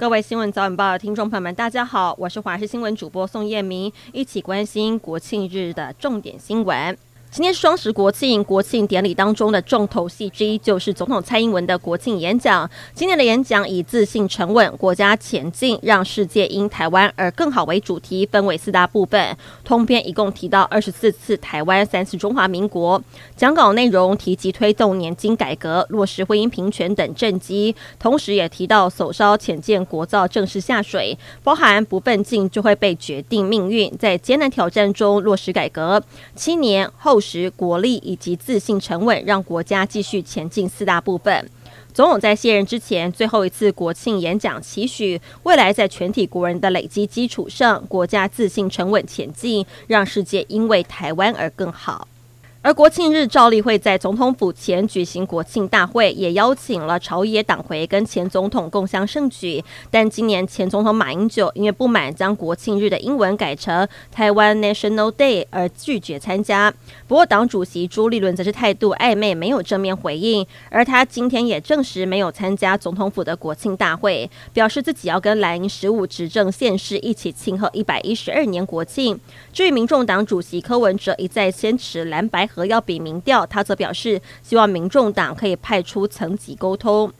各位新闻早晚报的听众朋友们，大家好，我是华视新闻主播宋燕明，一起关心国庆日的重点新闻。今天双十国庆，国庆典礼当中的重头戏之一就是总统蔡英文的国庆演讲。今年的演讲以“自信沉稳，国家前进，让世界因台湾而更好”为主题，分为四大部分。通篇一共提到二十四次台湾，三次中华民国。讲稿内容提及推动年金改革、落实婚姻平权等政绩，同时也提到首艘浅舰国造正式下水，包含不奋进就会被决定命运，在艰难挑战中落实改革。七年后。实国力以及自信沉稳，让国家继续前进四大部分。总统在卸任之前最后一次国庆演讲，期许未来在全体国人的累积基础上，国家自信沉稳前进，让世界因为台湾而更好。而国庆日照例会在总统府前举行国庆大会，也邀请了朝野党魁跟前总统共襄盛举。但今年前总统马英九因为不满将国庆日的英文改成台湾 National Day 而拒绝参加。不过党主席朱立伦则是态度暧昧，没有正面回应。而他今天也证实没有参加总统府的国庆大会，表示自己要跟蓝营十五执政县市一起庆贺一百一十二年国庆。至于民众党主席柯文哲一再坚持蓝白。和要比民调，他则表示希望民众党可以派出层级沟通。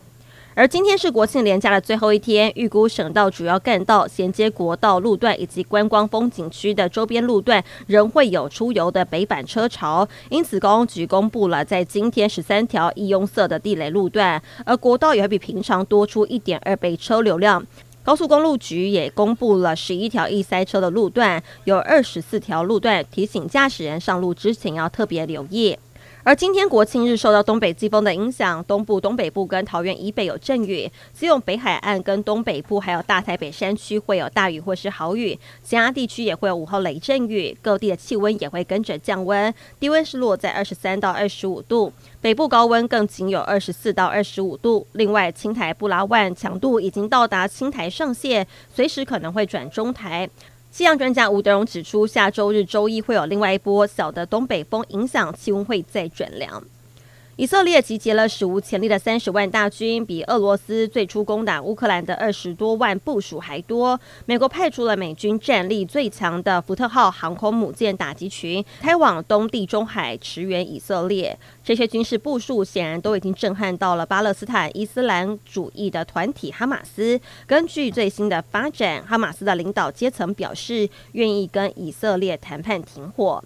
而今天是国庆连假的最后一天，预估省道主要干道、衔接国道路段以及观光风景区的周边路段仍会有出游的北返车潮，因此公安局公布了在今天十三条易拥塞的地雷路段，而国道也会比平常多出一点二倍车流量。高速公路局也公布了十一条易塞车的路段，有二十四条路段提醒驾驶人上路之前要特别留意。而今天国庆日受到东北季风的影响，东部、东北部跟桃园以北有阵雨，只有北海岸跟东北部还有大台北山区会有大雨或是豪雨，其他地区也会有午后雷阵雨，各地的气温也会跟着降温，低温是落在二十三到二十五度，北部高温更仅有二十四到二十五度。另外，青台布拉万强度已经到达青台上限，随时可能会转中台。气象专家吴德荣指出，下周日、周一会有另外一波小的东北风影响，气温会再转凉。以色列集结了史无前例的三十万大军，比俄罗斯最初攻打乌克兰的二十多万部署还多。美国派出了美军战力最强的福特号航空母舰打击群，开往东地中海驰援以色列。这些军事部署显然都已经震撼到了巴勒斯坦伊斯兰主义的团体哈马斯。根据最新的发展，哈马斯的领导阶层表示愿意跟以色列谈判停火。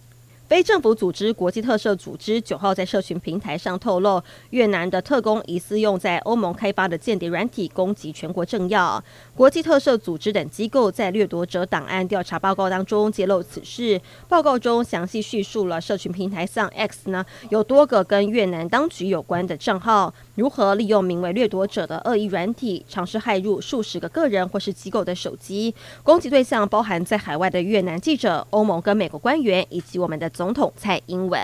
非政府组织国际特赦组织九号在社群平台上透露，越南的特工疑似用在欧盟开发的间谍软体攻击全国政要。国际特赦组织等机构在掠夺者档案调查报告当中揭露此事。报告中详细叙述了社群平台上 X 呢有多个跟越南当局有关的账号，如何利用名为掠夺者的恶意软体，尝试骇入数十个个人或是机构的手机。攻击对象包含在海外的越南记者、欧盟跟美国官员以及我们的。总统蔡英文。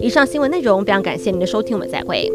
以上新闻内容非常感谢您的收听，我们再会。